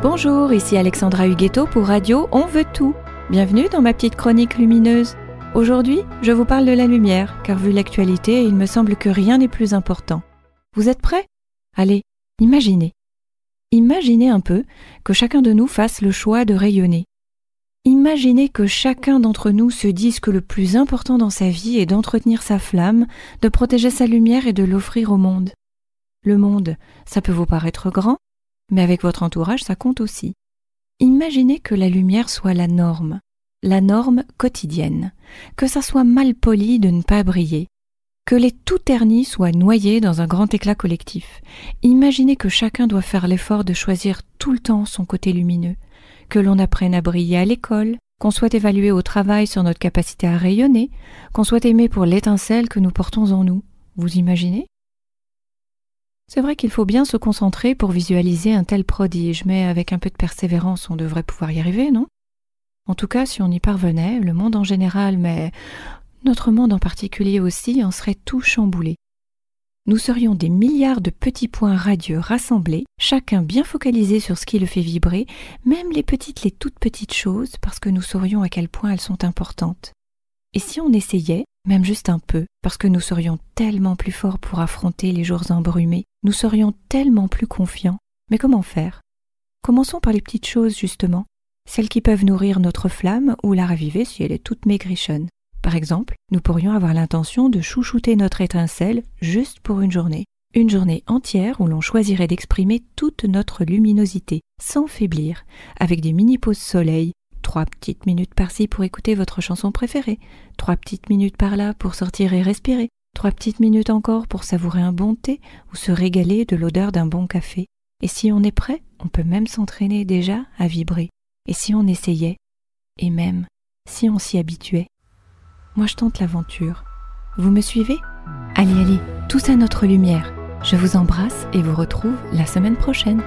Bonjour, ici Alexandra Huguetto pour Radio On veut tout. Bienvenue dans ma petite chronique lumineuse. Aujourd'hui, je vous parle de la lumière, car vu l'actualité, il me semble que rien n'est plus important. Vous êtes prêts? Allez, imaginez. Imaginez un peu que chacun de nous fasse le choix de rayonner. Imaginez que chacun d'entre nous se dise que le plus important dans sa vie est d'entretenir sa flamme, de protéger sa lumière et de l'offrir au monde. Le monde, ça peut vous paraître grand, mais avec votre entourage, ça compte aussi. Imaginez que la lumière soit la norme, la norme quotidienne, que ça soit mal poli de ne pas briller, que les tout ternis soient noyés dans un grand éclat collectif. Imaginez que chacun doit faire l'effort de choisir tout le temps son côté lumineux, que l'on apprenne à briller à l'école, qu'on soit évalué au travail sur notre capacité à rayonner, qu'on soit aimé pour l'étincelle que nous portons en nous. Vous imaginez? C'est vrai qu'il faut bien se concentrer pour visualiser un tel prodige, mais avec un peu de persévérance, on devrait pouvoir y arriver, non? En tout cas, si on y parvenait, le monde en général, mais notre monde en particulier aussi, en serait tout chamboulé. Nous serions des milliards de petits points radieux rassemblés, chacun bien focalisé sur ce qui le fait vibrer, même les petites, les toutes petites choses, parce que nous saurions à quel point elles sont importantes. Et si on essayait, même juste un peu, parce que nous serions tellement plus forts pour affronter les jours embrumés, nous serions tellement plus confiants. Mais comment faire? Commençons par les petites choses, justement, celles qui peuvent nourrir notre flamme ou la raviver si elle est toute maigrichonne. Par exemple, nous pourrions avoir l'intention de chouchouter notre étincelle juste pour une journée. Une journée entière où l'on choisirait d'exprimer toute notre luminosité, sans faiblir, avec des mini-pauses soleil, Trois petites minutes par-ci pour écouter votre chanson préférée, trois petites minutes par-là pour sortir et respirer, trois petites minutes encore pour savourer un bon thé ou se régaler de l'odeur d'un bon café. Et si on est prêt, on peut même s'entraîner déjà à vibrer. Et si on essayait, et même si on s'y habituait. Moi je tente l'aventure. Vous me suivez? Allez, allez, tous à notre lumière. Je vous embrasse et vous retrouve la semaine prochaine.